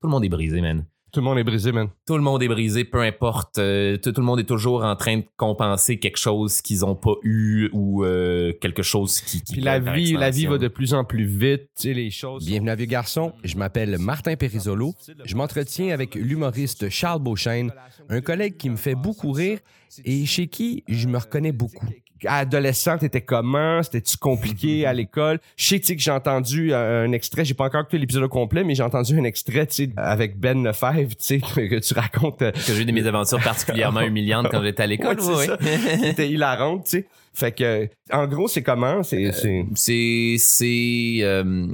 Tout le monde est brisé, man. Tout le monde est brisé, man. Tout le monde est brisé, peu importe. Euh, tout, tout le monde est toujours en train de compenser quelque chose qu'ils ont pas eu ou euh, quelque chose qui. qui Puis la vie, la vie va de plus en plus vite, tu sais, les choses. Bienvenue à Vieux Garçon, je m'appelle Martin Périsolo. Je m'entretiens avec l'humoriste Charles Beauchesne, un collègue qui me fait beaucoup rire et chez qui je me reconnais beaucoup. Adolescent, t'étais comment? C'était-tu compliqué à l'école? Je sais, que j'ai entendu euh, un extrait, j'ai pas encore écouté l'épisode complet, mais j'ai entendu un extrait, tu sais, avec Ben Lefebvre, tu sais, que tu racontes. euh, Que j'ai eu des mésaventures particulièrement humiliantes quand j'étais à l'école. Ouais, c'est ouais, ça. qui était hilarante, tu sais. Fait que, en gros, c'est comment? C'est, c'est... C'est c'est euh,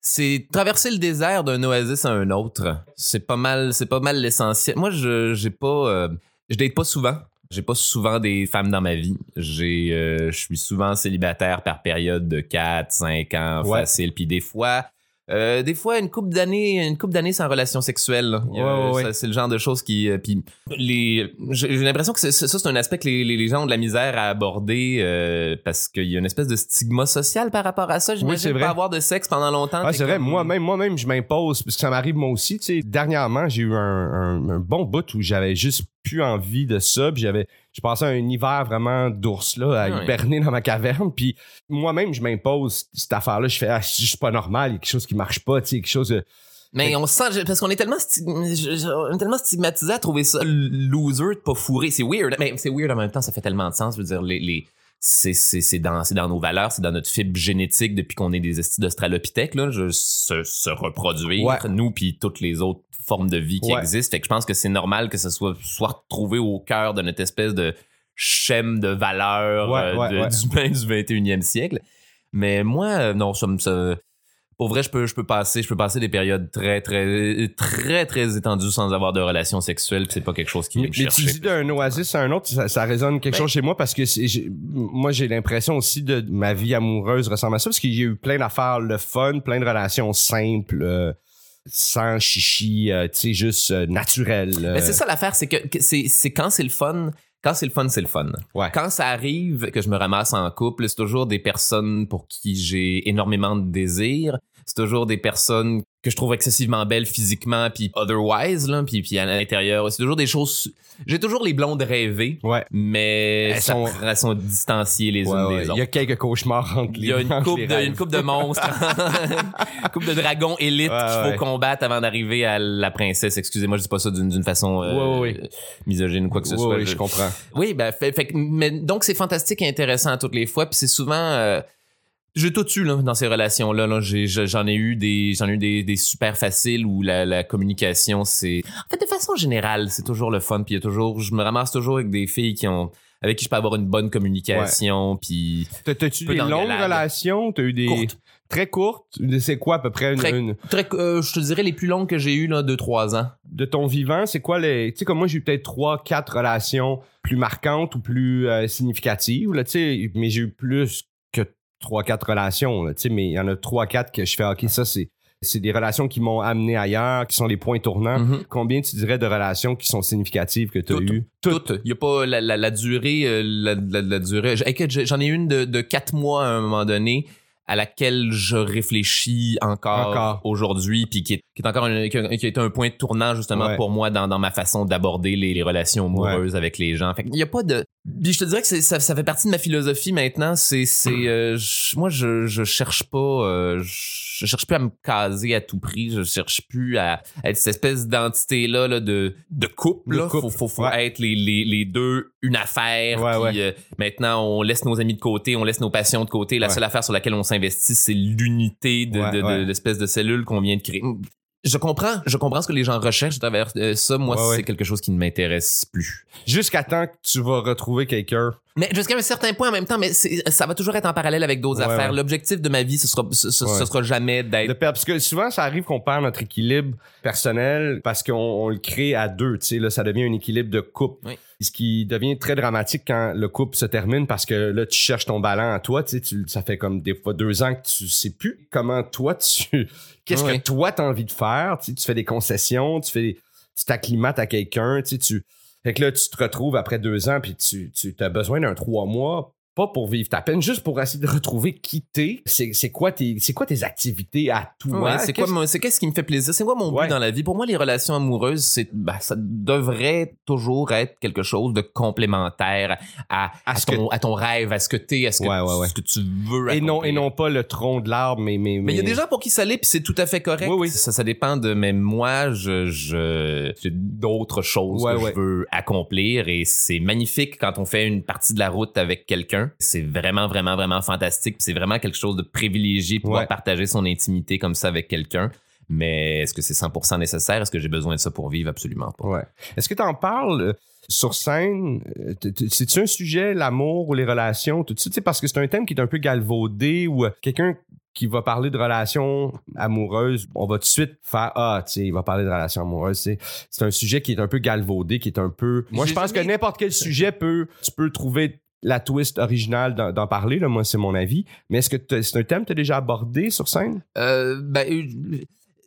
c'est traverser le désert d'un oasis à un autre. C'est pas mal c'est pas mal l'essentiel. Moi je j'ai pas euh, je date pas souvent. J'ai pas souvent des femmes dans ma vie. J'ai euh, je suis souvent célibataire par période de 4 5 ans Ouais. facile puis des fois euh, des fois une couple d'années une couple d'années sans relation sexuelle. Ouais, ouais, ouais. ça, c'est le genre de choses qui euh, puis les j'ai l'impression que ça c'est un aspect que les, gens ont de la misère à aborder euh, parce qu'il y a une espèce de stigma social par rapport à ça. J'imagine vrai. pas avoir de sexe pendant longtemps. Ah, c'est vrai, moi-même, moi-même, je m'impose, parce que ça m'arrive moi aussi, tu sais. Dernièrement, j'ai eu un, un- un bon bout où j'avais juste plus envie de ça, puis j'avais, j'ai passé un hiver vraiment d'ours, là, à Ouais. hiberner dans ma caverne, puis moi-même, je m'impose cette affaire-là, je fais, ah, c'est juste pas normal, il y a quelque chose qui marche pas, tu sais, quelque chose de... Mais on sent je- parce qu'on est tellement sti- je- je- on est tellement stigmatisé à trouver ça loser de pas fourrer. C'est weird, mais c'est weird en même temps. Ça fait tellement de sens. Je veux dire les les c'est c'est c'est dans c'est dans nos valeurs, c'est dans notre fibre génétique depuis qu'on est des estis d'australopithèques là, je, se, se reproduire Ouais. nous puis toutes les autres formes de vie qui Ouais. existent. Fait que je pense que c'est normal que ce soit soit retrouvé au cœur de notre espèce de schème de valeurs Ouais, euh, de- du, du 21e siècle. Mais moi, euh, non, ça me. ça- pour vrai, je peux, je peux passer, je peux passer des périodes très, très, très, très étendues sans avoir de relation sexuelle. puis C'est pas quelque chose qui me mais tu dis d'un oasis à un autre, ça, ça résonne quelque Ben- chose chez moi parce que moi j'ai l'impression aussi de ma vie amoureuse ressemble à ça parce qu'il y a eu plein d'affaires le fun, plein de relations simples, euh, sans chichi, euh, tu sais juste euh, naturel. euh. Mais c'est ça l'affaire, c'est que, c'est quand c'est le fun. Quand c'est le fun, c'est le fun. Ouais. Quand ça arrive que je me ramasse en couple, c'est toujours des personnes pour qui j'ai énormément de désir. C'est toujours des personnes que je trouve excessivement belles physiquement puis otherwise là, puis puis à l'intérieur, c'est toujours des choses j'ai toujours les blondes rêvées, Ouais. mais Elles sont- elles sont distanciées les Ouais, unes ouais. des Il autres. y a quelques cauchemars entre Il les y a une coupe, de, rêves. une coupe de monstres, une coupe de dragons élites Ouais, qu'il faut combattre avant d'arriver à la princesse. Excusez-moi, je dis pas ça d'une façon euh, misogyne ou quoi que ce soit. ouais, Je- je comprends. Oui, ben, fait, fait que- mais donc c'est fantastique et intéressant à toutes les fois, puis c'est souvent. Euh, j'ai tout eu là, dans ces relations-là. Là. J'en ai eu des, j'en ai eu des, des super faciles où la, la communication, c'est. En fait, de façon générale, c'est toujours le fun. Puis il y a toujours, je me ramasse toujours avec des filles qui ont, avec qui je peux avoir une bonne communication. Puis T'as- T'as-tu des longues relations? T'as eu des... Courtes. Très courtes? C'est quoi à peu près une... Très- une- très, euh, je te dirais les plus longues que j'ai eues là, de trois ans. de ton vivant, c'est quoi les... Tu sais, comme moi, j'ai eu peut-être trois, quatre relations plus marquantes ou plus euh, significatives, là, tu sais, mais j'ai eu plus trois, quatre relations, là, tu sais, mais il y en a trois, quatre que je fais, OK, ça, c'est... C'est des relations qui m'ont amené ailleurs, qui sont les points tournants. Mhm. Combien tu dirais de relations qui sont significatives que tu as eues? Toutes. Il y a pas la, la, la durée, euh, la, durée. J'en ai une de, de quatre mois à un moment donné à laquelle je réfléchis encore, Encore. aujourd'hui, puis qui est, qui est encore un, qui un point tournant justement Ouais. pour moi dans, dans ma façon d'aborder les, les relations amoureuses avec les gens. Fait qu'il y a pas de. Puis je te dirais que ça, ça fait partie de ma philosophie maintenant. C'est, c'est, euh, moi je, je cherche pas, euh, je cherche plus à me caser à tout prix. Je cherche plus à être cette espèce d'entité là, là de, de couple. Là. couple. Faut, faut, faut Ouais. être les, les, les deux une affaire. Ouais, puis, euh, maintenant, on laisse nos amis de côté, on laisse nos passions de côté. La seule affaire sur laquelle on s'investit, c'est l'unité de, de, de- l'espèce de cellule qu'on vient de créer. Je comprends, je comprends ce que les gens recherchent à travers euh, ça. Moi, Ouais, ouais. c'est quelque chose qui ne m'intéresse plus. Jusqu'à temps que tu vas retrouver quelqu'un. Mais jusqu'à un certain point en même temps, mais ça va toujours être en parallèle avec d'autres Ouais, affaires. ouais. L'objectif de ma vie, ce sera, ce, ce- Ouais. ce sera jamais d'être. Parce que souvent, ça arrive qu'on perd notre équilibre personnel parce qu'on on le crée à deux. Tu sais, là, ça devient un équilibre de couple. Oui. Ce qui devient très dramatique quand le couple se termine parce que là, tu cherches ton ballon à toi. Tu sais, tu- ça fait comme des fois deux ans que tu sais plus comment toi, tu. Qu'est-ce que toi, t'as envie de faire. Tu sais, tu fais des concessions, tu fais. Tu t'acclimates à quelqu'un. Tu sais, tu. Fait que là, tu te retrouves après deux ans, puis tu, tu as besoin d'un trois mois pas pour vivre ta peine, juste pour essayer de retrouver qui t'es. C'est, c'est quoi tes, c'est quoi tes activités à toi? Ouais, c'est quoi mon- c'est qu'est-ce qui me fait plaisir? C'est quoi mon Ouais. but dans la vie? Pour moi les relations amoureuses c'est ben, ça devrait toujours être quelque chose de complémentaire à, À à ce ton, à ton rêve à ce que t'es à ce que, Ouais, ouais, ouais. ce que tu veux Et non, accomplir. et non pas le tronc de l'arbre, mais, mais, mais il y a des gens pour qui ça l'est puis c'est tout à fait correct Oui, oui. ça ça dépend de mais moi je je j'ai d'autres choses que je veux accomplir et c'est magnifique quand on fait une partie de la route avec quelqu'un c'est vraiment vraiment vraiment fantastique c'est vraiment quelque chose de privilégié pouvoir Ouais. partager son intimité comme ça avec quelqu'un mais est-ce que c'est 100% nécessaire? Est-ce que j'ai besoin de ça pour vivre? Absolument pas. Ouais. Est-ce que tu en parles euh, sur scène? Euh, C'est-tu un sujet, l'amour ou les relations? Tout tu sais, parce que c'est un thème qui est un peu galvaudé ou euh, quelqu'un qui va parler de relations amoureuses, on va tout de suite faire Ah, tu sais, il va parler de relations amoureuses. C'est, c'est un sujet qui est un peu galvaudé, qui est un peu. Moi, je pense jamais- que n'importe quel sujet peut. Tu peux trouver la twist originale d'en, parler, là, moi, c'est mon avis. Mais est-ce que c'est un thème que tu as déjà abordé sur scène? Euh, ben, euh,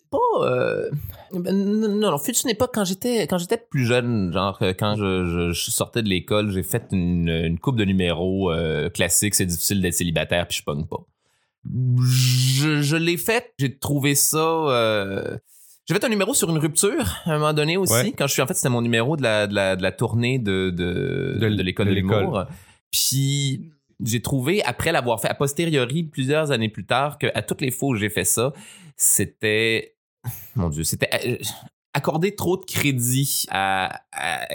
pas. Euh, ben, non, non, fut une époque quand j'étais quand j'étais plus jeune, genre quand je, je, je sortais de l'école, j'ai fait une, une coupe de numéros euh, classiques. C'est difficile d'être célibataire puis je pogne pas. Je, je l'ai fait. J'ai trouvé ça. J'ai fait un numéro sur une rupture à un moment donné aussi. Ouais. Quand je suis en fait, c'était mon numéro de la, de la, de la tournée de, de, l'école de de l'école. Puis j'ai trouvé, après l'avoir fait a posteriori, plusieurs années plus tard, que à toutes les fois où j'ai fait ça, c'était. Mon Dieu, c'était euh, accorder trop de crédit à, à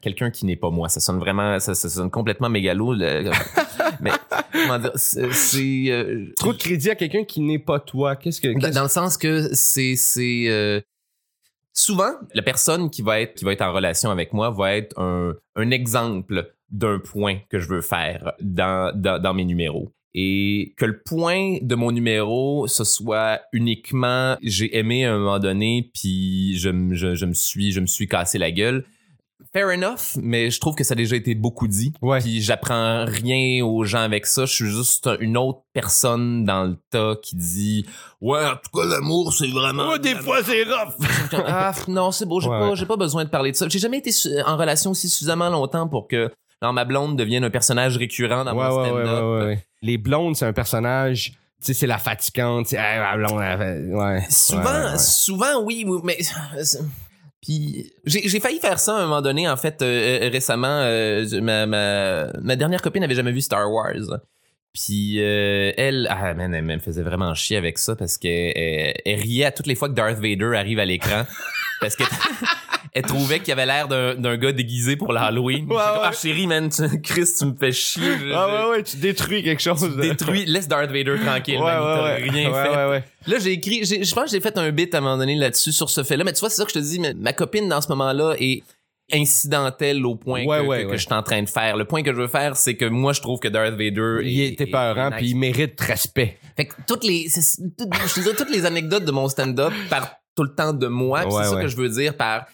quelqu'un qui n'est pas moi. Ça sonne vraiment. Ça, ça sonne complètement mégalo. le- mais comment dire, c'est. euh, Trop de crédit à quelqu'un qui n'est pas toi. Qu'est-ce que. dans le sens que c'est c'est euh, souvent la personne qui va être en relation avec moi va être un, exemple d'un point que je veux faire dans, mes numéros. Et que le point de mon numéro ce soit uniquement j'ai aimé à un moment donné puis je me suis cassé la gueule fair enough mais je trouve que ça a déjà été beaucoup dit Ouais. puis j'apprends rien aux gens avec ça. Je suis juste une autre personne dans le tas qui dit Ouais, en tout cas, l'amour, c'est vraiment. c'est rough. ah, non, c'est beau, j'ai Ouais, pas, ouais. j'ai pas besoin de parler de ça. J'ai jamais été en relation aussi suffisamment longtemps pour que dans ma blonde devienne un personnage récurrent dans ouais, mon stand-up. ouais, ouais, ouais. Les blondes, c'est un personnage. Tu sais, c'est la fatigante. hey, ouais. Souvent, Ouais, ouais, ouais. souvent, oui, oui, mais. Puis j'ai j'ai failli faire ça à un moment donné, en fait, euh, euh, récemment. euh, ma, ma, ma dernière copine n'avait jamais vu Star Wars. Puis euh, elle, ah man, elle me faisait vraiment chier avec ça parce qu'elle elle, elle riait à toutes les fois que Darth Vader arrive à l'écran. parce que elle trouvait qu'il avait l'air d'un d'un gars déguisé pour l'Halloween. Ouais, ouais. Ah chérie, man, tu- Chris, tu me fais chier. Je- Ah je- ouais, ouais, tu détruis quelque chose. Détruis, laisse Darth Vader tranquille, Ouais, man, il t'a ouais, ouais. rien Ouais, fait. ouais, ouais. Là, j'ai écrit, j'ai- je pense que j'ai fait un bit à un moment donné là-dessus sur ce fait-là. Mais tu vois, c'est ça que je te dis, mais ma copine dans ce moment-là est incidentelle au point Ouais, que, ouais, que- que ouais. je suis en train de faire. Le point que je veux faire, c'est que moi, je trouve que Darth Vader Il est, était peurant, est puis il mérite respect. Fait que toutes les, c'est- tout- je te dirais, toutes les anecdotes de mon stand-up partent tout le temps de moi. c'est ça que je veux dire par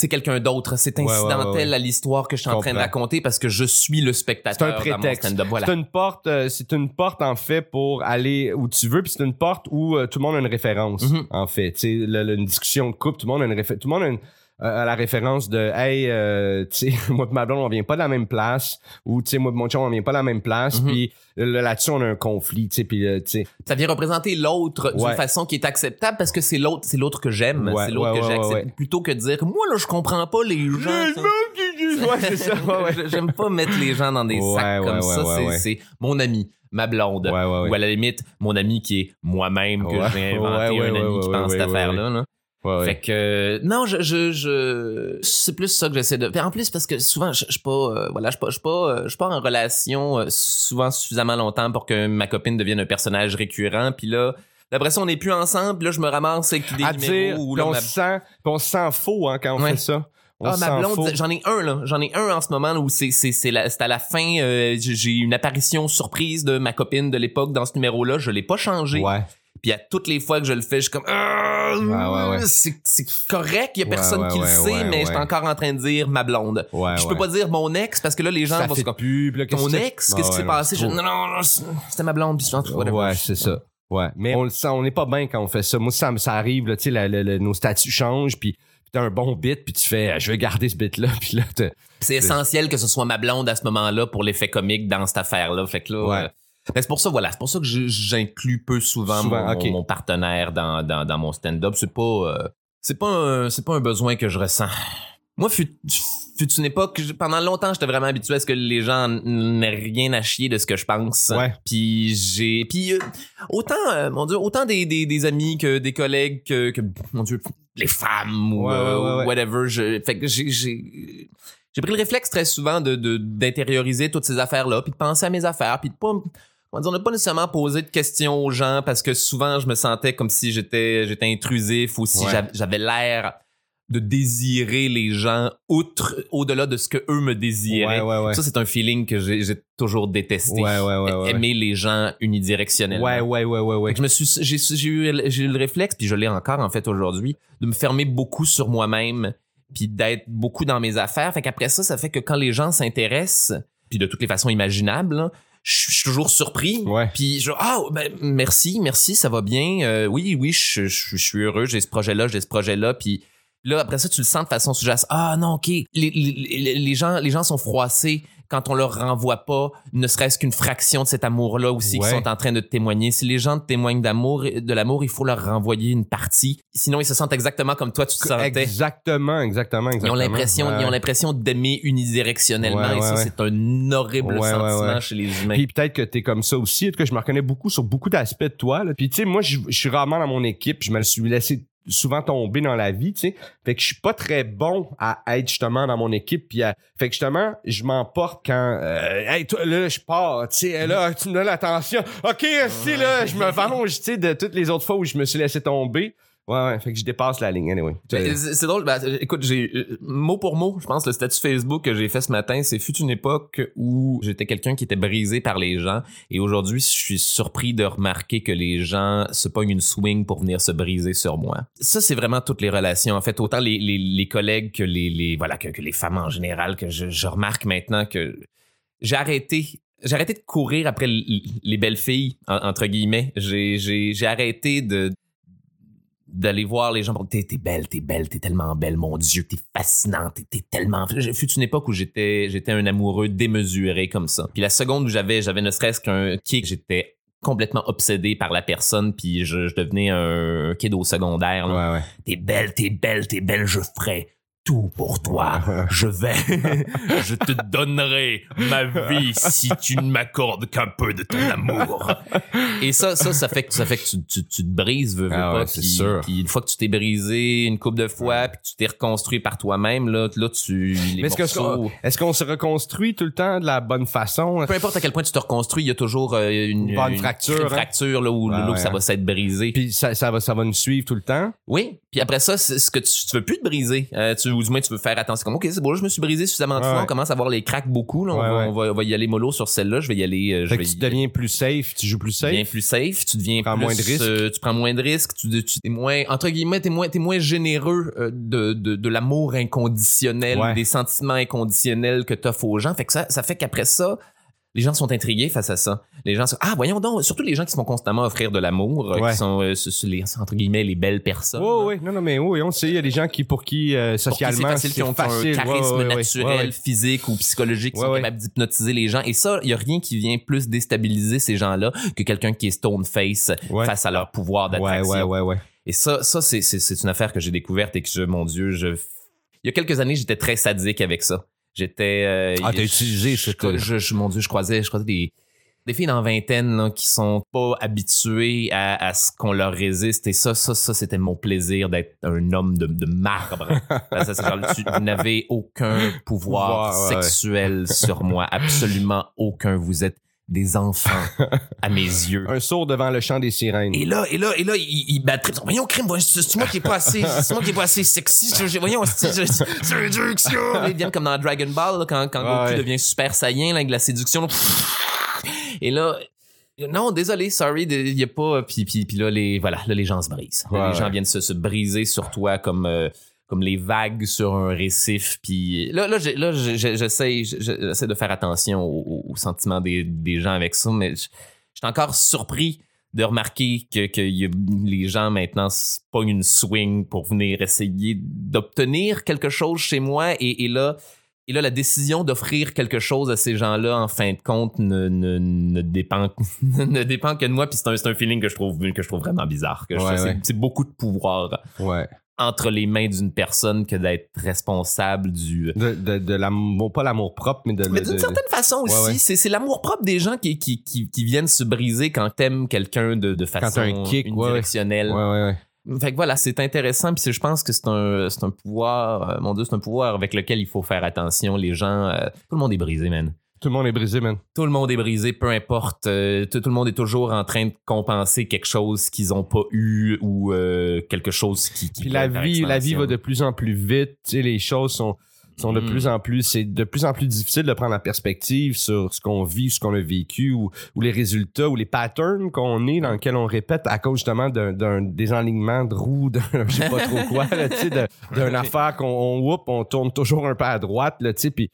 c'est quelqu'un d'autre. C'est ouais, incidentel ouais, ouais. à l'histoire que je suis en train de raconter parce que je suis le C'est spectateur un dans mon prétexte. Voilà. C'est une porte, euh, c'est une porte en fait pour aller où tu veux, puis c'est une porte où euh, tout le monde a une référence Mhm. en fait. Tu sais, le- le- une discussion de couple, tout le monde a une réfé- tout le monde a une à la référence de hey euh, tu sais moi et ma blonde on vient pas de la même place ou tu sais moi et mon chum on vient pas de la même place Mhm. puis là- là-dessus on a un conflit tu sais puis euh, tu sais ça vient représenter l'autre Ouais. d'une façon qui est acceptable parce que c'est l'autre c'est l'autre que j'aime Ouais, c'est l'autre ouais, que j'accepte plutôt que de dire moi là je comprends pas les gens c'est ça ouais, ouais. j'aime pas mettre les gens dans des sacs comme ça c'est mon ami ma blonde Ouais, ouais, ouais. ou à la limite mon ami qui est moi-même que j'ai inventé un ami qui pense cette affaire là, là. Ouais. Fait que euh, non, je je je c'est plus ça que j'essaie de. Puis en plus parce que souvent je suis pas euh, voilà, je suis pas je suis pas euh, je suis pas en relation euh, souvent suffisamment longtemps pour que ma copine devienne un personnage récurrent. Puis là, après ça on n'est plus ensemble. Puis là je me ramasse avec des à numéros dire où puis là, on ma- se sent on se sent faux hein, quand on Ouais. fait ça on ah, ma blonde, j'en ai un là, j'en ai un en ce moment là, où c'est c'est c'est à la fin j'ai j'ai une apparition surprise de ma copine de l'époque dans ce numéro là, je l'ai pas changé. ouais Puis à toutes les fois que je le fais, je suis comme Ah, Ouais, ouais, ouais. c'est correct, il y a personne ouais, qui le sait, mais je suis encore en train de dire ma blonde. je peux pas dire mon ex parce que là les gens ça vont se comme là, ton que- ex, Ah qu'est-ce qui s'est passé? Je-. Non non non, c'était ma blonde puis je suis whatever. Ouais, c'est ça. Ouais, mais on le sent, on n'est pas bien quand on fait ça. Moi, ça, ça arrive, là, tu sais, nos statuts changent, puis t'as un bon bit, puis tu fais, je vais garder ce bit-là, puis là, C'est essentiel que ce soit ma blonde à ce moment-là pour l'effet comique dans cette affaire-là. Fait que là, Ouais. Ben, c'est pour ça, voilà, c'est pour ça que j'inclus peu souvent, Souvent, mon, partenaire dans, dans, dans mon stand-up. C'est pas, euh, c'est pas un, c'est pas un besoin que je ressens. Moi, fut, fut une époque, pendant longtemps, j'étais vraiment habitué à ce que les gens n'aient rien à chier de ce que je pense. Ouais. Puis j'ai, puis euh, autant, euh, mon Dieu, autant des, des, des amis que des collègues que, que, mon Dieu, les femmes ou Ouais, ouais, whatever. Je, fait que j'ai, j'ai, j'ai pris le réflexe très souvent de, d'intérioriser toutes ces affaires-là, puis de penser à mes affaires, puis de pas, dire, ne pas nécessairement poser de questions aux gens parce que souvent je me sentais comme si j'étais, j'étais intrusif ou si Ouais. j'avais l'air de désirer les gens outre, au-delà de ce que eux me désiraient. Ouais, ouais, ouais. Ça, c'est un feeling que j'ai, toujours détesté. Aimer les gens unidirectionnellement. Ouais, ouais, ouais, ouais, je me suis, j'ai, j'ai eu, j'ai eu le réflexe, puis je l'ai encore en fait aujourd'hui, de me fermer beaucoup sur moi-même, puis d'être beaucoup dans mes affaires. Fait qu'après ça, ça fait que quand les gens s'intéressent, puis de toutes les façons imaginables, là, je suis toujours surpris. Ouais. Puis je ah ben, merci, merci, ça va bien. Euh, oui, oui, je, je, je suis heureux, j'ai ce projet-là, j'ai ce projet-là, puis là après ça tu le sens de façon sous-jacente. Ah non, OK, les, les- les gens les gens sont froissés quand on leur renvoie pas ne serait-ce qu'une fraction de cet amour-là aussi Ouais. qu'ils sont en train de témoigner. Si les gens te témoignent d'amour, de l'amour, il faut leur renvoyer une partie. Sinon, ils se sentent exactement comme toi, tu te sentais. Exactement, exactement, Ils exactement. ont l'impression, Ouais. ils ont l'impression d'aimer unidirectionnellement Ouais, et ça, c'est un horrible sentiment chez les humains. Puis peut-être que t'es comme ça aussi. En tout cas, je me reconnais beaucoup sur beaucoup d'aspects de toi. Là. Puis tu sais, moi, je je suis rarement dans mon équipe. Je me le suis laissé souvent tomber dans la vie, tu sais. Fait que je suis pas très bon à être justement dans mon équipe. Puis à- fait que justement, je m'emporte quand, euh, hey, toi, là, je pars, tu sais, là, tu me donnes l'attention. OK, si, là, je me venge, tu sais, de toutes les autres fois où je me suis laissé tomber. Ouais, ouais, fait que je dépasse la ligne, anyway. Ben, C'est drôle. ben, écoute, j'ai euh, mot pour mot, je pense le statut Facebook que j'ai fait ce matin, c'est fut une époque où j'étais quelqu'un qui était brisé par les gens et aujourd'hui, je suis surpris de remarquer que les gens se pognent une swing pour venir se briser sur moi. Ça, c'est vraiment toutes les relations. En fait, autant les, les, collègues que les, les voilà que, que les femmes en général que je, je remarque maintenant que j'ai arrêté j'ai arrêté de courir après les belles filles en- entre guillemets. J'ai arrêté de d'aller voir les gens pour t'es t'es belle t'es belle t'es tellement belle mon dieu t'es fascinante t'es tellement fut une époque où j'étais j'étais un amoureux démesuré comme ça puis la seconde où j'avais j'avais ne serait-ce qu'un kick j'étais complètement obsédé par la personne puis je, je devenais un kid au secondaire là. Ouais, ouais. t'es belle t'es belle t'es belle je ferai tout pour toi je vais je te donnerai ma vie si tu ne m'accordes qu'un peu de ton amour et ça ça ça fait que ça fait que tu, tu, tu te brises veux, veux Ah pas ouais, c'est puis, sûr. puis une fois que tu t'es brisé une couple de fois puis tu t'es reconstruit par toi-même là là tu les Mais est-ce que- morceaux- Est-ce qu'on se reconstruit tout le temps de la bonne façon? peu importe à quel point tu te reconstruis, il y a toujours euh, une, Une bonne fracture, une hein? fracture là, où, là où ouais, ça va s'être brisé. Puis ça, ça, va, ça va nous suivre tout le temps? Oui, puis après ça, c'est ce que tu, tu veux plus te briser. Euh, tu, ou du moins, tu veux faire attention. Comme, OK, c'est bon, là, je me suis brisé suffisamment de fois. ouais. On commence à voir les cracks beaucoup. Là. On, Ouais, va, ouais. on, va, on va y aller mollo sur celle-là. Je vais y aller. euh, je Fait vais que tu y- deviens plus safe, tu joues plus tu safe? deviens plus safe, tu deviens Prends plus, moins de risques? euh, tu prends moins de risques, tu, tu es moins entre guillemets, t'es moins t'es moins généreux euh, de, de, de l'amour inconditionnel, Ouais. des sentiments inconditionnels que t'offres aux gens. Fait que ça ça fait qu'après ça, les gens sont intrigués face à ça. Les gens sont ah voyons donc, surtout les gens qui se font constamment offrir de l'amour, euh, Ouais. qui sont euh, les entre guillemets les belles personnes. Oui, oui, non, non, mais oui, on sait, il y a des gens qui, pour qui, euh, c'est socialement, facile, qui ont, facile. un charisme Ouais, ouais, ouais, naturel, ouais, ouais. physique ou psychologique, qui Ouais, sont ouais. capables d'hypnotiser les gens. Et ça, il y a rien qui vient plus déstabiliser ces gens-là que quelqu'un qui est stone face Ouais. face à leur pouvoir Ouais, d'attraction. ouais, ouais, ouais. Et ça, ça c'est, c'est, c'est une affaire que j'ai découverte et que je, mon Dieu, je. Il y a quelques années, j'étais très sadique avec ça. J'étais. euh, Ah, t'as utilisé je, cette- je, je- Mon Dieu, je croisais, je croisais des. Des filles dans vingtaine là, qui sont pas habituées à, à ce qu'on leur résiste. Et ça, ça, ça, c'était mon plaisir d'être un homme de, de marbre. C'est genre, tu vous n'avez aucun pouvoir, Pouvoir, ouais. sexuel sur moi. Absolument aucun. Vous êtes des enfants à mes yeux. Un sourd devant le chant des sirènes. Et là, et là, et là, il, il battrait. Voyons, crime, c'est moi qui est pas assez, c'est moi qui est pas assez sexy. Je- voyons, c'est séduction. Ils viennent comme dans Dragon Ball, là, quand, quand Goku ouais. devient super saiyan, là, avec la séduction. là. Et là, non, désolé, sorry, il y a pas. Puis, puis, puis là, les, voilà, là, les gens se brisent. Là, Ouais, les gens ouais. viennent se, se briser sur toi comme. euh, comme les vagues sur un récif puis là là j'essaie j'essaie de faire attention aux, aux sentiments des, des gens avec ça mais j- j'étais encore surpris de remarquer que, que y a- les gens maintenant pognent une swing pour venir essayer d'obtenir quelque chose chez moi et, et là et là la décision d'offrir quelque chose à ces gens-là en fin de compte ne, ne, ne dépend ne dépend que de moi puis c'est un, un feeling que je trouve que je trouve vraiment bizarre que je Ouais, trouve- c'est- ouais. c'est beaucoup de pouvoir Ouais. Entre les mains d'une personne que d'être responsable du De, de, de l'amour, pas l'amour propre, mais de. mais d'une de- certaine façon aussi, Ouais, ouais. c'est c'est l'amour propre des gens qui, qui, qui, qui viennent se briser quand t'aimes quelqu'un de, de façon t'as un kick, unidirectionnelle. Ouais, ouais, ouais. Fait que voilà, c'est intéressant. Puis c'est- je pense que c'est un, c'est un pouvoir, euh, mon Dieu, c'est un pouvoir avec lequel il faut faire attention. Les gens, euh, tout le monde est brisé, man. Tout le monde est brisé, man. Tout le monde est brisé, peu importe. euh, tout, tout le monde est toujours en train de compenser quelque chose qu'ils ont pas eu ou euh, quelque chose qui. qui Puis la vie, la vie va de plus en plus vite. Tu sais, les choses sont, sont de Mm. plus en plus. C'est de plus en plus difficile de prendre la perspective sur ce qu'on vit, ce qu'on a vécu, ou, ou les résultats, ou les patterns qu'on est, dans lesquels on répète à cause justement d'un, désalignement de roues, d'un je sais pas trop quoi, d'une affaire qu'on on, on tourne toujours un peu à droite, là, puis.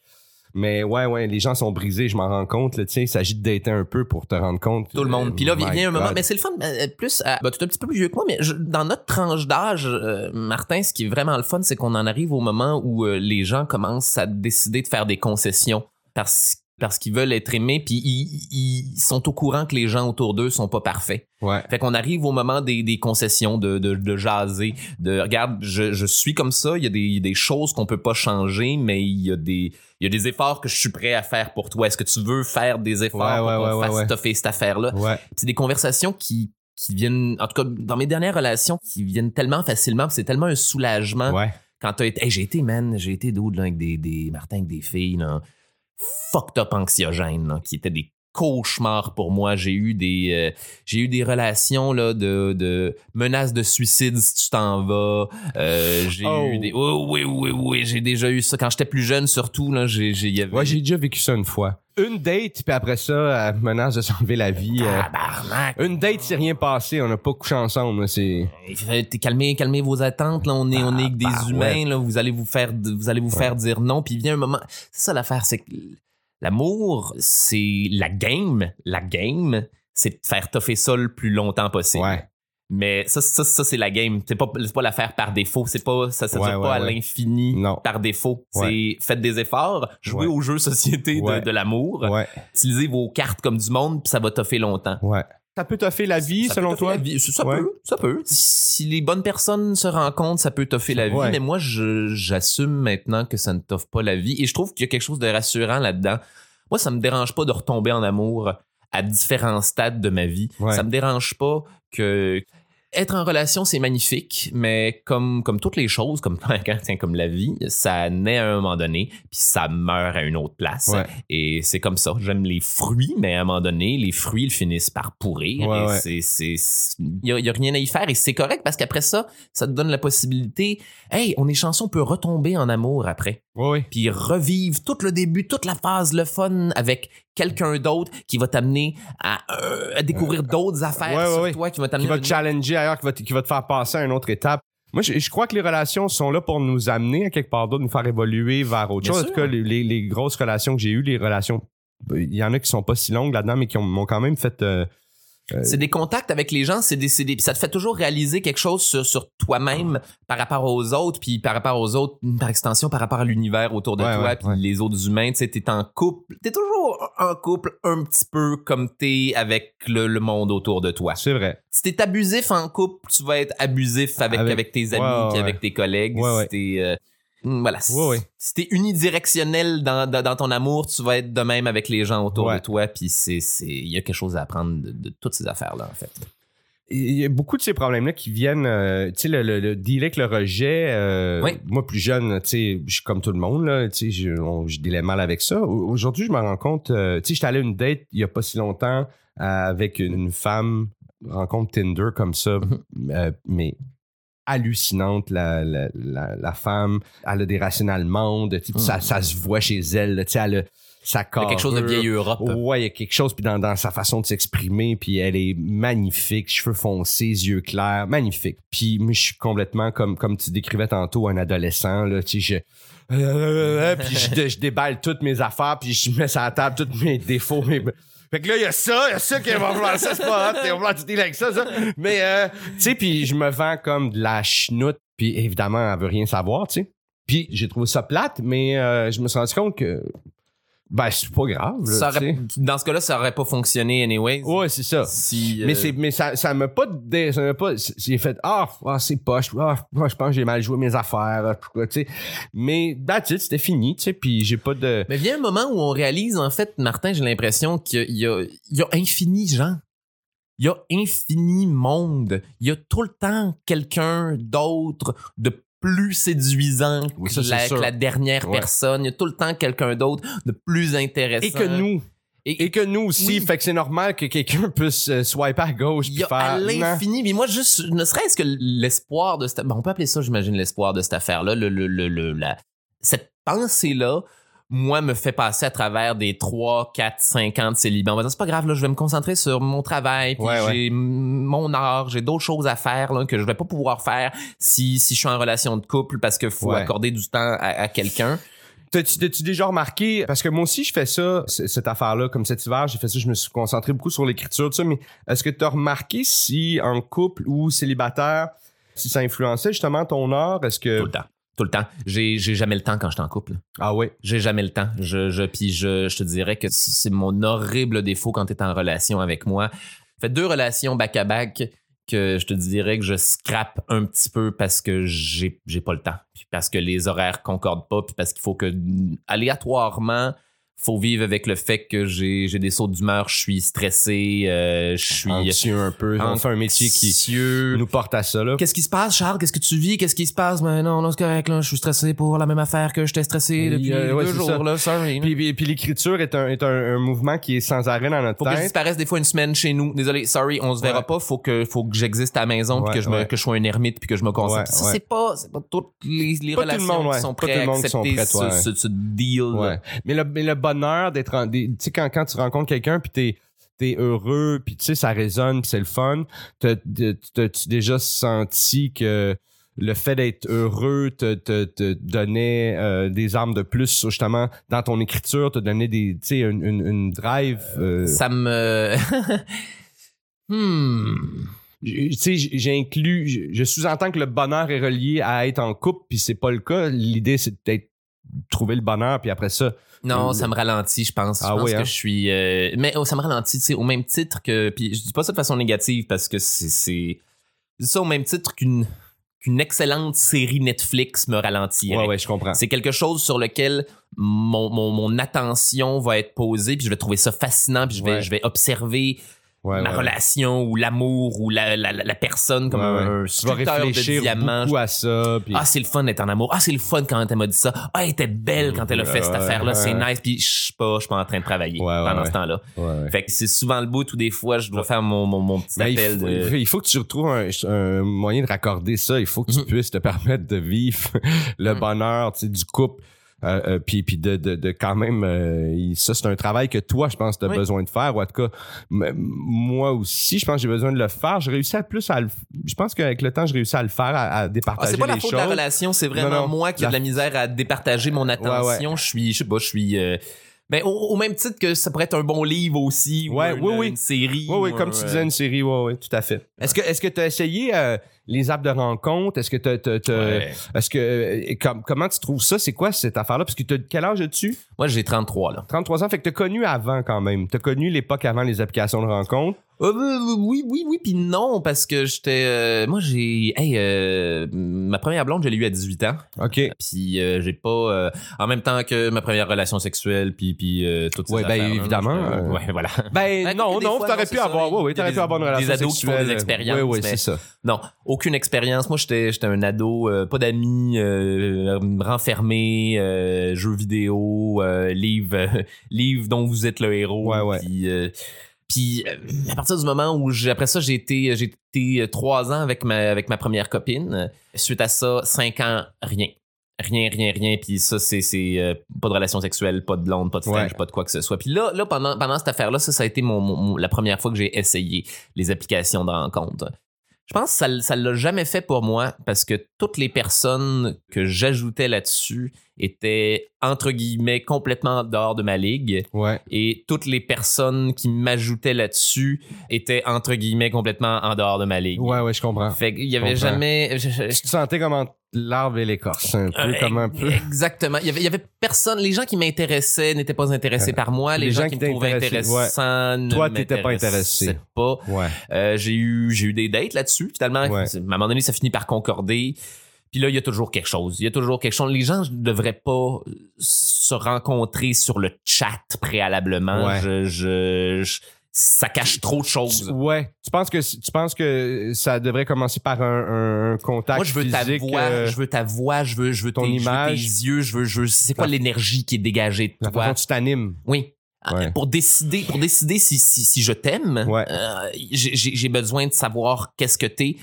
Mais ouais, ouais, les gens sont brisés, je m'en rends compte. Là, il s'agit de dater un peu pour te rendre compte. Tout le monde. Puis là, Euh, vient un moment. Mais c'est le fun. euh, Plus, à, bah, tu es un petit peu plus vieux que moi, mais je- dans notre tranche d'âge, euh, Martin, ce qui est vraiment le fun, c'est qu'on en arrive au moment où euh, les gens commencent à décider de faire des concessions parce parce qu'ils veulent être aimés, puis ils, ils sont au courant que les gens autour d'eux sont pas parfaits. Ouais. Fait qu'on arrive au moment des, des concessions, de, de, de jaser, de regarde, je, je suis comme ça, il y a des, des choses qu'on peut pas changer, mais il y a des il y a des efforts que je suis prêt à faire pour toi. Est-ce que tu veux faire des efforts Ouais, pour ouais, qu'on fasse toffer cette affaire-là? Ouais. c'est des conversations qui qui viennent en tout cas dans mes dernières relations qui viennent tellement facilement c'est tellement un soulagement Ouais. quand t'as été hey, j'ai été man j'ai été dude là, avec des, des Martin avec des filles là, fucked up anxiogènes là, qui étaient des cauchemars pour moi j'ai eu des euh, j'ai eu des relations là de, de menaces de suicide si tu t'en vas Euh, j'ai Oh. eu des oh, oui oui oui j'ai déjà eu ça quand j'étais plus jeune surtout là j'ai j'ai avait Ouais, j'ai déjà vécu ça une fois. Une date, puis après ça, elle menace de s'enlever la vie. euh. Une date, c'est rien passé. On n'a pas couché ensemble. C'est. Calmez, calmez vos attentes. Là, on est, on est que des bah, humains. Là, vous allez vous faire, vous allez vous faire dire non. Puis vient un moment. C'est ça l'affaire, c'est que l'amour, c'est la game. La game, c'est de faire toffer ça le plus longtemps possible. Ouais. Mais ça, ça, ça c'est la game. C'est pas, pas l'affaire par défaut. C'est pas, ça, ça Ouais, pas à l'infini par défaut. C'est faites des efforts, jouez au jeu société de, l'amour, utilisez vos cartes comme du monde, puis ça va toffer longtemps. Ça peut toffer la vie, Ça selon toi? vie. Ça Ouais. peut, ça peut. Si les bonnes personnes se rencontrent, ça peut toffer la vie. Ouais. Mais moi, j'assume maintenant que ça ne toffe pas la vie. Et je trouve qu'il y a quelque chose de rassurant là-dedans. Moi, ça me dérange pas de retomber en amour à différents stades de ma vie. Ouais. Ça me dérange pas que être en relation, c'est magnifique, mais comme, comme toutes les choses, comme, tiens, comme la vie, ça naît à un moment donné, puis ça meurt à une autre place. Ouais. Et c'est comme ça. J'aime les fruits, mais à un moment donné, les fruits, ils finissent par pourrir. Ouais, et ouais. c'est, c'est, c'est- il y a, il y a rien à y faire. Et c'est correct parce qu'après ça, ça te donne la possibilité, hey, on est chanceux, on peut retomber en amour après. Ouais. Puis revivre tout le début, toute la phase, le fun avec quelqu'un d'autre qui va t'amener à, euh, à découvrir d'autres affaires ouais, sur ouais. toi, qui va Qui t'amener va à te challenger ailleurs, qui va, te, qui va te faire passer à une autre étape. Moi, je, je crois que les relations sont là pour nous amener à quelque part d'autre, nous faire évoluer vers autre Bien chose. En tout cas, les, les- grosses relations que j'ai eues, les relations, il y en a qui sont pas si longues là-dedans, mais qui ont- m'ont quand même fait. euh, C'est des contacts avec les gens, c'est des, ça te fait toujours réaliser quelque chose sur, sur toi-même par rapport aux autres, puis par rapport aux autres, par extension, par rapport à l'univers autour de Ouais, toi, ouais, puis ouais. les autres humains. Tu sais, t'es en couple, t'es toujours en couple un petit peu comme t'es avec le, le monde autour de toi. c'est vrai. Si t'es abusif en couple, tu vas être abusif avec, avec, Avec- tes amis, puis avec tes collègues. Ouais, si hmm, voilà. Si- t'es unidirectionnel dans, dans, dans ton amour, tu vas être de même avec les gens autour Ouais. de toi. Puis c'est, c'est, il y a quelque chose à apprendre de, de toutes ces affaires-là, en fait. Il y a beaucoup de ces problèmes-là qui viennent, euh, tu sais, le, le, le deal avec le rejet. euh, Oui. Moi, plus jeune, tu sais, je suis comme tout le monde, là, tu sais, je, dealais mal avec ça. Au- Aujourd'hui, je me rends compte, euh, tu sais, j'étais allé à une date il y a pas si longtemps avec une, femme, rencontre Tinder comme ça, Mhm. euh, mais hallucinante, la, la, la, la femme. Elle a des racines allemandes, ça, Mhm. ça se voit chez elle, là, elle a sa Il y a quelque chose de vieille Europe. Ouais, il y a quelque chose puis dans, dans sa façon de s'exprimer, puis elle est magnifique, cheveux foncés, yeux clairs, magnifique. Puis je suis complètement comme comme tu décrivais tantôt un adolescent là, tu sais, je euh, puis je, je déballe toutes mes affaires, puis je mets sur la table tous mes défauts, mes Fait que là, il y a ça, il y a ça qui va vouloir ça, c'est pas hot, on va vouloir du deal avec ça, ça. Mais, euh, tu sais, puis je me vends comme de la chenoute, puis évidemment, elle veut rien savoir, tu sais. Puis j'ai trouvé ça plate, mais euh, je me suis rendu compte que, ben, c'est pas grave, là, Ça tu aurait- sais. dans ce cas-là, ça aurait pas fonctionné anyways. Ouais, c'est ça. Si, euh, Mais c'est mais ça ça m'a pas dé- ça m'a pas j'ai fait ah ah, c'est poche ah ah, je pense que j'ai mal joué mes affaires tu sais mais that's it c'était fini tu sais puis j'ai pas de Mais vient un moment où on réalise, en fait, Martin, j'ai l'impression qu'il y a, il y a infini gens. Il y a infini monde. Il y a tout le temps quelqu'un d'autre de plus séduisant Oui, que, ça, la, sûr. que la dernière Ouais. personne. Il y a tout le temps quelqu'un d'autre de plus intéressant. et que nous Et- et que nous aussi Oui. fait que c'est normal que quelqu'un puisse euh, swiper à gauche puis faire à non. l'infini. Mais moi, juste, ne serait-ce que l'espoir de cette... bon, on peut appeler ça, j'imagine, l'espoir de cette affaire-là. Le, le, le, le- la- Cette pensée-là, moi, me fait passer à travers des 3, 4, 5 ans de célibat. On va dire, c'est pas grave, là, je vais me concentrer sur mon travail, puis Ouais, ouais. j'ai mon art, j'ai d'autres choses à faire là, que je vais pas pouvoir faire si, si je suis en relation de couple parce qu'il faut Ouais. accorder du temps à, à quelqu'un. T'as-tu déjà remarqué, parce que moi aussi je fais ça, cette affaire-là, comme cet hiver, j'ai fait ça, je me suis concentré beaucoup sur l'écriture, tout ça, mais est-ce que t'as remarqué si en couple ou célibataire, si ça influençait justement ton art, est-ce que... Tout le temps. Tout le temps. J'ai jamais le temps quand je suis en couple. Ah ouais, J'ai jamais le temps. Je, je, puis je, je te dirais que c'est mon horrible défaut quand tu es en relation avec moi. Fait deux relations back-à-back que je te dirais que je scrape un petit peu parce que j'ai j'ai pas le temps. Puis parce que les horaires concordent pas. Puis parce qu'il faut que aléatoirement, faut vivre avec le fait que j'ai j'ai des sauts d'humeur, je suis stressé, euh, je suis anxieux un peu, on fait un métier qui nous porte à ça, là. Qu'est-ce qui se passe, Charles? Qu'est-ce que tu vis? Qu'est-ce qui se passe? Ben non, non, c'est correct, là. Je suis stressé pour la même affaire que j'étais stressé depuis euh, ouais, deux jours, ça. là. Sorry. Puis, puis- puis l'écriture est, un, est un, un mouvement qui est sans arrêt dans notre Faut que je tête. disparaisse des fois une semaine chez nous. Désolé, sorry, on se verra Ouais. pas. Faut que, faut que j'existe à la maison puis Ouais, que je me, que je sois un ermite puis que je me concentre. Ouais, Puis ça, c'est pas, c'est pas toutes les, les Pas tout le relations monde, qui sont prêtes à accepter ce, deal. Mais le bonheur d'être en. Tu sais, quand, quand tu rencontres quelqu'un, puis t'es t'es heureux, puis tu sais, ça résonne, puis c'est le fun, t'as- t'as- t'as-tu déjà senti que le fait d'être heureux te, te, te donnait euh, des armes de plus, justement, dans ton écriture, te donnait des, tu sais, une, une, une drive. euh, Ça me. hmm. Tu sais, j- j'ai inclus, je, je sous-entends que le bonheur est relié à être en couple, puis c'est pas le cas. L'idée, c'est peut-être trouver le bonheur, puis après ça. Non, ça me ralentit, je pense. Je Ah pense oui, que hein? je suis. euh, Mais oh, ça me ralentit, tu sais, au même titre que. Puis je dis pas ça de façon négative parce que c'est. Ça au même titre qu'une qu'une excellente série Netflix me ralentirait. Ouais, ouais, je comprends. C'est quelque chose sur lequel mon, mon, mon attention va être posée, puis je vais trouver ça fascinant, puis je vais, Ouais. je vais observer Ouais, ma ouais. relation ou l'amour ou la, la, la la personne comme un, un Tu vas sculpteur de réfléchir diamants. beaucoup à ça. Puis... Ah, c'est le fun d'être en amour. Ah, c'est le fun quand elle m'a dit ça. Ah, elle était belle quand elle a fait cette affaire-là. ouais. C'est nice. Puis je suis pas, je suis pas en train de travailler pendant ce temps-là. Ouais, ouais. Fait que c'est souvent le bout où des fois je dois faire mon, mon, mon petit Ben, il, appel faut, de. il faut que tu retrouves un, un moyen de raccorder ça. Il faut que tu Mhm. puisses te permettre de vivre le Mhm. bonheur tu sais, du couple. Euh, euh, puis puis de, de, de quand même euh, ça c'est un travail que toi je pense tu as Oui. besoin de faire ou en tout cas moi aussi je pense que j'ai besoin de le faire je réussis à plus à le je pense qu'avec le temps je réussis à le faire à, à Ah, départager c'est pas la les faute choses de la relation, c'est vraiment Non, non. moi qui ai de La- misère à départager mon attention. Je suis, je sais pas, je suis. euh, ben, au, au même titre que ça pourrait être un bon livre aussi, ou Ouais, une, oui, oui. une série. Oui, oui, ou comme un, tu disais, une série, oui, oui, tout à fait. Est-ce que est-ce que tu as essayé euh, les apps de rencontre? Est-ce que tu ouais. est-ce que euh, com- comment tu trouves ça? C'est quoi cette affaire-là? Parce que tu quel âge as-tu? Moi, j'ai 33, là. 33 ans, fait que tu as connu avant quand même. Tu as connu l'époque avant les applications de rencontre? Euh, euh, oui, oui, oui, puis non, parce que j'étais. euh, moi, j'ai. Hey, euh, ma première blonde, je l'ai eue à 18 ans. OK. Puis euh, j'ai pas. euh, en même temps que ma première relation sexuelle, puis, puis euh, toutes ces Ouais, ben, évidemment, euh, ouais, voilà. Ben, Ben, non, des non, t'aurais pu ça. avoir, oui, oui, t'aurais des- pu avoir une des relation ados qui font des sexuelle. expériences, Oui, oui, c'est ça. Non, aucune expérience. Moi, j'étais j'étais un ado, euh, pas d'amis, euh, renfermé, euh, jeux vidéo, euh, livres, livres dont vous êtes le héros. Ouais, ouais. Puis, puis à partir du moment où après ça j'ai été j'ai été trois ans avec ma avec ma première copine. Suite à ça, cinq ans rien. Rien, rien, rien. Puis ça, c'est, pas de relation sexuelle, pas de blonde, pas de stage, Ouais. pas de quoi que ce soit. Puis là, là pendant, pendant cette affaire-là, ça, ça a été mon- la première fois que j'ai essayé les applications de rencontre. Je pense que ça, ça l'a jamais fait pour moi parce que toutes les personnes que j'ajoutais là-dessus était entre guillemets complètement en dehors de ma ligue Ouais. et toutes les personnes qui m'ajoutaient là-dessus étaient entre guillemets complètement en dehors de ma ligue. Ouais, ouais, je comprends. Fait qu'il y avait jamais je- je- Tu sentais comme entre l'arbre et l'écorce, un peu Euh, comme un peu. Exactement. Il y avait, il y avait personne. Les gens qui m'intéressaient n'étaient pas intéressés par moi. Les, les gens, gens qui me trouvaient intéressant ne Toi, t'étais pas intéressé. pas. Ouais. Euh, j'ai eu, j'ai eu des dates là-dessus. Finalement, Ouais. à un moment donné, ça finit par concorder. Puis là, il y a toujours quelque chose. Il y a toujours quelque chose. Les gens ne devraient pas se rencontrer sur le chat préalablement. Ouais. Je, je, je- ça cache trop de choses. Ouais. Tu penses que tu penses que ça devrait commencer par un, un- contact Moi, je veux ta voix, euh, je veux ta voix, je veux, je veux ton tes, je veux image? tes yeux, je veux, je veux, c'est quoi l'énergie qui est dégagée de la toi? façon tu t'animes. Oui. Ouais. Pour décider, pour décider si, si, si je t'aime, Ouais. euh, j'ai besoin de savoir qu'est-ce que t'es.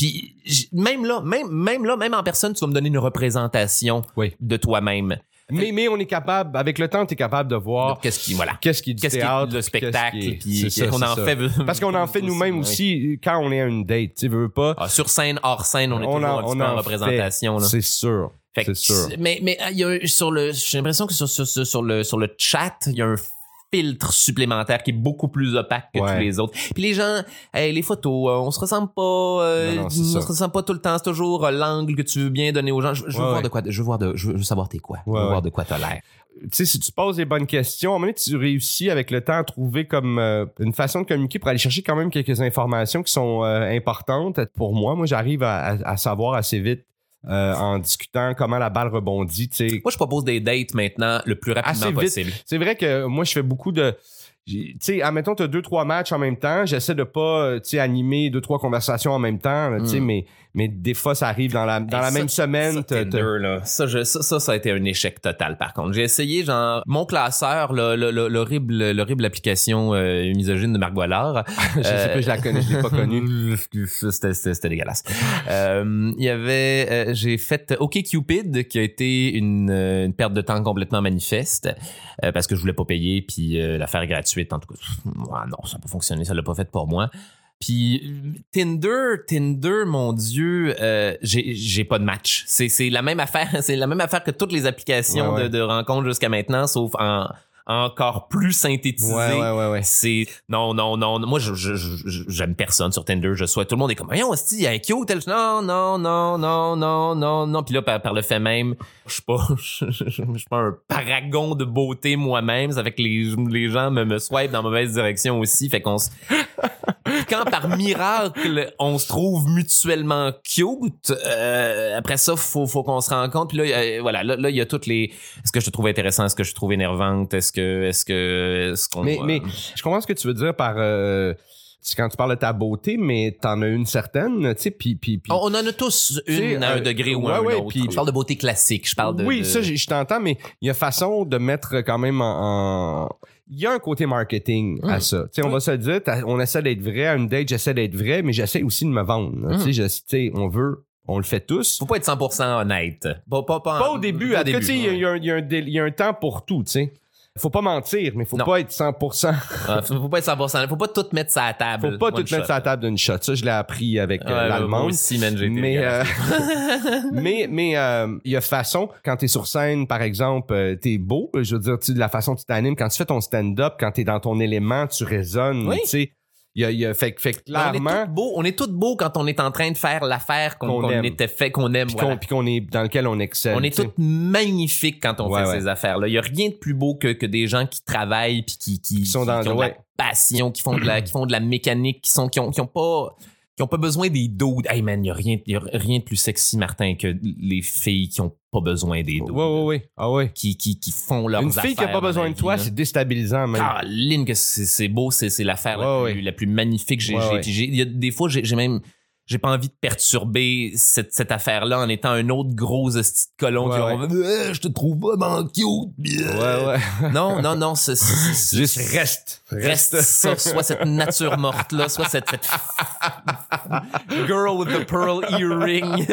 Puis même là, même, même là, même en personne, tu vas me donner une représentation Oui. de toi-même. Mais, mais on est capable, avec le temps, tu es capable de voir Qu'est-ce qui, voilà. qu'est-ce qui est du Qu'est-ce qui est le spectacle, qu'est-ce qui est- puis c'est ça, qu'on c'est en ça. fait. Parce qu'on en fait nous-mêmes aussi quand on est à une date. Tu veux pas. Ah, sur scène, hors scène, on est On toujours en- un petit on peu en en représentation. là. C'est sûr. Fait que C'est sûr. Mais, mais il y a, sur le, j'ai l'impression que sur, sur, sur, sur le, sur le chat, il y a un filtre supplémentaire qui est beaucoup plus opaque que Ouais. tous les autres. Puis les gens, hey, les photos, euh, on se ressemble pas, euh, Non, non, c'est on se ressemble pas tout le temps. C'est toujours euh, l'angle que tu veux bien donner aux gens. Je, je veux Ouais, voir ouais. de quoi, je veux voir de, je veux, savoir t'es quoi. je veux voir de quoi t'as l'air. tu sais, si tu poses les bonnes questions, à un moment donné, tu réussis avec le temps à trouver comme euh, une façon de communiquer pour aller chercher quand même quelques informations qui sont euh, importantes pour moi. Moi, j'arrive à, à- à savoir assez vite euh, en discutant comment la balle rebondit. Moi, je propose des dates maintenant le plus rapidement Assez possible. C'est vrai que moi, je fais beaucoup de. Tu sais, admettons, tu as deux, trois matchs en même temps. J'essaie de pas tu sais, animer deux, trois conversations en même temps. tu sais, Mm. mais, mais des fois, ça arrive dans la, dans Hey, la ça- même semaine. Ça, Tinder, là, ça, je- ça, ça, ça a été un échec total, par contre. J'ai essayé, genre, mon classeur, l'horrible, l'horrible application euh, misogyne de Marc Boilard. je sais pas, je la connais, je l'ai pas connue. C'était, dégueulasse. Euh, Il y avait, euh, j'ai fait OK Cupid, qui a été une, euh, une perte de temps complètement manifeste, euh, parce que je voulais pas payer, puis euh, l'affaire est gratuite, en tout cas. Non, ça n'a pas fonctionné, ça l'a pas fait pour moi. Puis Tinder, Tinder, mon Dieu, euh, j'ai j'ai pas de match. C'est la même affaire, c'est la même affaire que toutes les applications Ouais, ouais. De, de rencontres jusqu'à maintenant, sauf en encore plus synthétisé. Ouais, ouais, ouais, ouais. C'est non non non moi je j'aime personne sur Tinder je souhaite tout le monde est comme voyons hostie, il y a un cute tel non non non non non non non puis là par, par le fait même je suis pas je, suis pas un paragon de beauté moi-même ça fait que les les gens me me swipe dans la mauvaise direction aussi fait qu'on se quand par miracle on se trouve mutuellement cute euh, après ça faut faut qu'on se rencontre puis là euh, voilà là là il y a toutes les est-ce que je te trouve intéressant? Est-ce que je te trouve énervante? Est-ce que est-ce que est-ce qu'on Mais, euh, mais je comprends ce que tu veux dire par. euh, quand tu parles de ta beauté, mais t'en as une certaine, tu sais, puis. puis, puis- On en a tous une à un euh, degré ou ouais, un ouais, autre. puis- je parle de beauté classique. Je parle de. oui, de- ça, je je t'entends, mais il y a façon de mettre quand même en. Il y a un côté marketing à Mm. ça. Tu sais, on va se le dire, on essaie d'être vrai. À une date, j'essaie d'être vrai, mais j'essaie aussi de me vendre. Mm. Tu sais, je- tu sais, on veut, on le fait tous. Faut pas être 100% honnête. Pas, pas, pas, Pas au début. pas tu sais, il y a- il y, y y a un temps pour tout, tu sais. Faut pas mentir, mais faut Non. pas être 100%. Ah, faut, faut pas être 100%. Faut pas tout mettre à la table. Faut pas tout mettre sur la table d'une shot. Ça, je l'ai appris avec euh, Ouais, aussi, man, j'ai été Mais, euh, mais mais euh, il y a façon quand t'es sur scène par exemple euh, t'es beau je veux dire tu la façon que tu t'animes quand tu fais ton stand-up quand t'es dans ton élément tu résonnes Oui. tu sais il y a, il y a fait, que- fait que Mais On est tous beaux. On est tous beaux quand on est en train de faire l'affaire qu'on était fait, qu'on aime. puis voilà. qu'on est dans lequel on excelle On est tous magnifiques quand on Ouais, fait ouais. ces affaires-là. Il y a rien de plus beau que, que des gens qui travaillent puis qui, qui, sont dans- qui ont de la passion, qui font de la, qui font de la mécanique, qui sont, qui ont, qui ont pas, qui ont pas besoin des dudes. Hey man, il y a rien, y a rien de plus sexy, Martin, que les filles qui ont pas besoin des dudes. ouais ouais ouais ah ouais Qui, qui, qui font leurs une fille qui a pas besoin de toi c'est déstabilisant même Caroline, que c'est beau, c'est l'affaire la, Ouais, plus- la plus magnifique. que J'ai, Ouais, j'ai- ouais. des fois, j'ai même, j'ai pas envie de perturber cette, cette affaire-là en étant un autre gros esti de colon Ouais, qui ouais. va Euh, je te trouve vraiment cute. ouais ouais Non, non, non, c'est, juste reste reste ça, soit cette nature morte là, soit cette, cette girl with the pearl earring.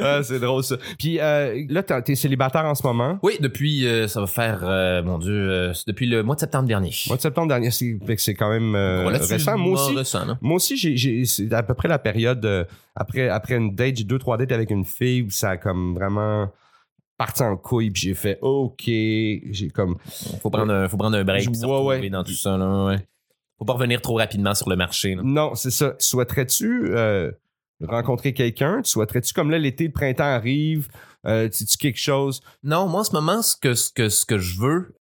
ah, c'est drôle ça puis euh, là t'es célibataire en ce moment oui, depuis, euh, ça va faire, euh, mon Dieu, euh, depuis le mois de septembre dernier. mois de septembre dernier c'est quand même euh, Relativement récent moi aussi récent, là. Moi aussi, j'ai, c'est à peu près la période euh, après, après une date, j'ai deux, trois dates avec une fille où ça a comme vraiment parti en couille, puis j'ai fait OK, j'ai comme Faut prendre un, faut prendre un break puis ouais, ouais. dans tout ça. Là, ouais. Faut pas revenir trop rapidement sur le marché. là. non, c'est ça. Souhaiterais-tu euh, rencontrer quelqu'un? Tu souhaiterais-tu comme là l'été, le printemps arrive, euh, tu quelque chose? Non, moi en ce moment, ce que, ce que, ce que je veux,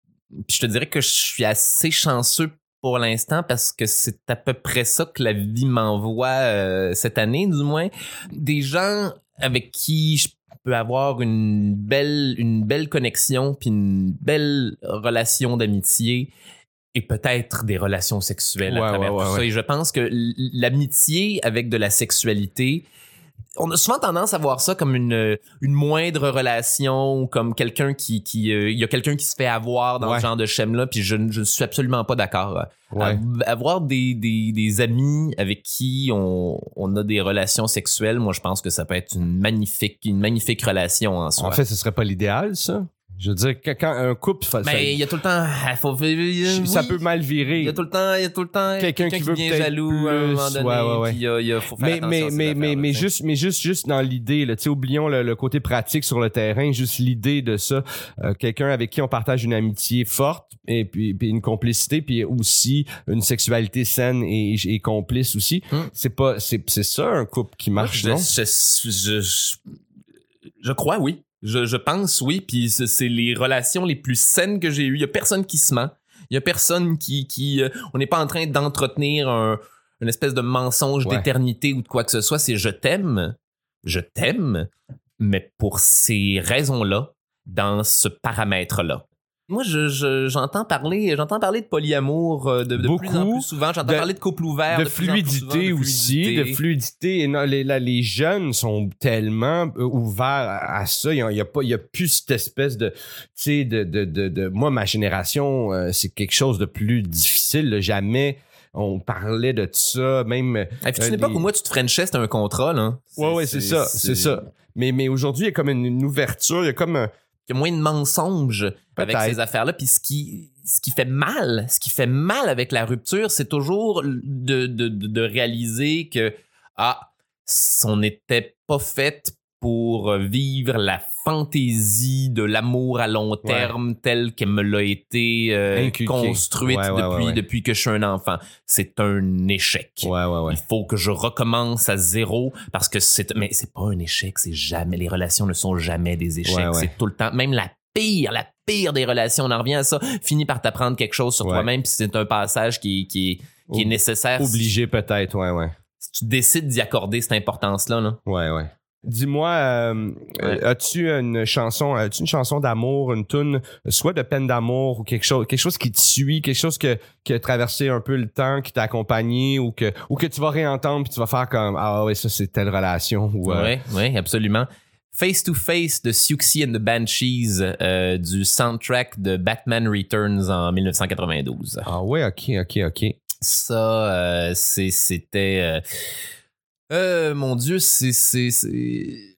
puis je te dirais que je suis assez chanceux pour l'instant parce que c'est à peu près ça que la vie m'envoie euh, cette année, du moins. Des gens avec qui je peux avoir une belle, une belle connexion puis une belle relation d'amitié et peut-être des relations sexuelles Ouais, à travers ouais, tout ça. Et je pense que l'amitié avec de la sexualité, on a souvent tendance à voir ça comme une, une moindre relation ou comme quelqu'un qui qui euh, il y a quelqu'un qui se fait avoir dans Ouais. ce genre de schème là puis je ne suis absolument pas d'accord Ouais. Av- avoir des, des, des amis avec qui on, on a des relations sexuelles moi je pense que ça peut être une magnifique une magnifique relation en soi En fait, ce serait pas l'idéal, ça. Je veux dire, quand, un couple fait mais il y a tout le temps ah, faut, ça, peut mal virer. il y a tout le temps il y a tout le temps Quelqu'un qui veut devient peut-être jaloux à un moment plus, donné ouais, ouais, ouais. puis il faut faire mais mais mais mais mais juste mais juste juste dans l'idée là tu sais oublions le, le côté pratique sur le terrain juste l'idée de ça Euh, quelqu'un avec qui on partage une amitié forte et puis, puis une complicité puis aussi une sexualité saine et, et complice aussi Hmm. c'est pas c'est c'est ça un couple qui marche je, non? je, je, je- je crois, oui. Je, je pense, oui. Puis c'est les relations les plus saines que j'ai eues. Il y a personne qui se ment. Il y a personne qui... qui euh, on n'est pas en train d'entretenir un, une espèce de mensonge Ouais. d'éternité ou de quoi que ce soit. C'est je t'aime. Je t'aime. Mais pour ces raisons-là, dans ce paramètre-là. Moi, je- je- j'entends parler, j'entends parler de polyamour euh, de, de plus en Beaucoup plus souvent. J'entends de- parler de couple ouvert. de plus fluidité souvent, de aussi, de fluidité. Et non, les, là, les jeunes sont tellement euh, ouverts à, à ça. Il n'y a, a pas, a plus cette espèce de, tu sais, de, de, de, de- moi, ma génération, euh, c'est quelque chose de plus difficile. là. Jamais on parlait de ça, même. Hey, puis Euh, une époque les- où moi, tu te frenchais, c'était un contrôle. Hein. Ouais, ouais, c'est ça, c'est ça. Mais, mais aujourd'hui, il y a comme une, une ouverture, il y a comme un, Il y a moins de mensonges avec ces affaires-là. Puis ce qui, ce qui fait mal, ce qui fait mal avec la rupture, c'est toujours de, de, de, de réaliser que, ah, on n'était pas fait pour vivre la fantaisie de l'amour à long terme tel qu'elle me l'a été euh, construite Ouais, ouais, depuis, ouais, ouais. depuis que je suis un enfant. C'est un échec. ouais, ouais, ouais. Il faut que je recommence à zéro parce que c'est mais c'est pas un échec, c'est jamais les relations ne sont jamais des échecs, Ouais, ouais. c'est tout le temps même la pire, la pire des relations, on en revient à ça, finit par t'apprendre quelque chose sur Ouais. toi-même puis c'est un passage qui qui qui est nécessaire Obligé peut-être, ouais, ouais. si tu décides d'y accorder cette importance là là. Ouais, ouais. Dis-moi, euh, Ouais. as-tu une chanson, as-tu une chanson d'amour, une tune, soit de peine d'amour ou quelque chose, quelque chose qui te suit, quelque chose que, qui a traversé un peu le temps, qui t'a accompagné ou que, ou que tu vas réentendre puis tu vas faire comme ah ouais ça c'est telle relation ou euh, Ouais, ouais, absolument. Face to Face de Siouxsie and the Banshees euh, du soundtrack de Batman Returns en 1992. ah ouais ok ok ok Ça, euh, c'était. Euh, mon Dieu, c'est. C'est c'est-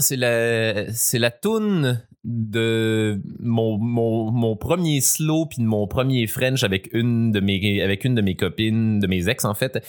c'est la, c'est la toune de mon, mon, mon premier slow puis de mon premier French avec une de mes avec une de mes copines de mes ex en fait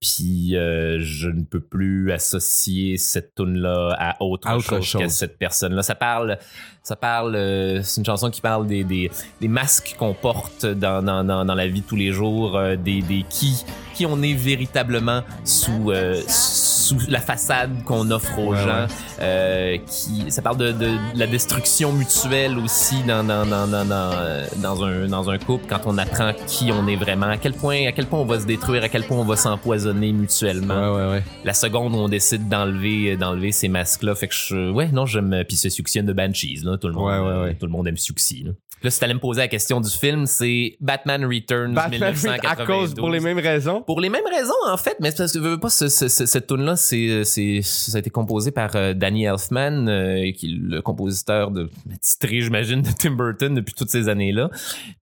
puis euh, je ne peux plus associer cette tune là à autre, À autre chose, chose. que cette personne là ça parle ça parle euh, c'est une chanson qui parle des, des, des masques qu'on porte dans, dans, dans, dans la vie de tous les jours euh, des, des qui qui on est véritablement sous euh, sous la façade qu'on offre aux Ouais, gens ouais. euh, qui ça parle de, de la destruction mutuelle aussi dans dans, dans, dans, dans, euh, dans un dans un couple quand on apprend qui on est vraiment à quel point à quel point on va se détruire à quel point on va s'empoisonner mutuellement ouais ouais ouais la seconde où on décide d'enlever d'enlever ces masques là fait que je ouais non j'aime puis c'est Succien de Banshees là tout le monde Ouais, ouais, euh, ouais. tout le monde aime Succès là Là, si t'allais me poser la question du film, c'est Batman Returns Batman 1992. à cause pour les mêmes raisons? Pour les mêmes raisons, en fait, mais parce que veux, veux pas, ce, ce- ce- cette tune là c'est, c'est, ça a été composé par euh, Danny Elfman, euh, qui est le compositeur de titré, j'imagine, de Tim Burton depuis toutes ces années-là.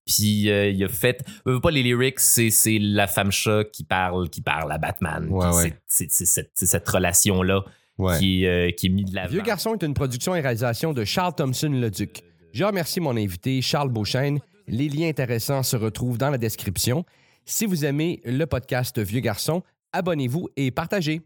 Puis euh, il a fait, veux, veux pas les lyrics, c'est, c'est la femme chat qui parle, qui parle à Batman. Ouais, ouais. C'est, cette, cette relation là ouais qui, est, euh, qui est mise de l'avant. Vieux garçon est une production et réalisation de Charles Thompson Leduc. Je remercie mon invité Charles Beauchesne. Les liens intéressants se retrouvent dans la description. Si vous aimez le podcast Vieux garçon, abonnez-vous et partagez.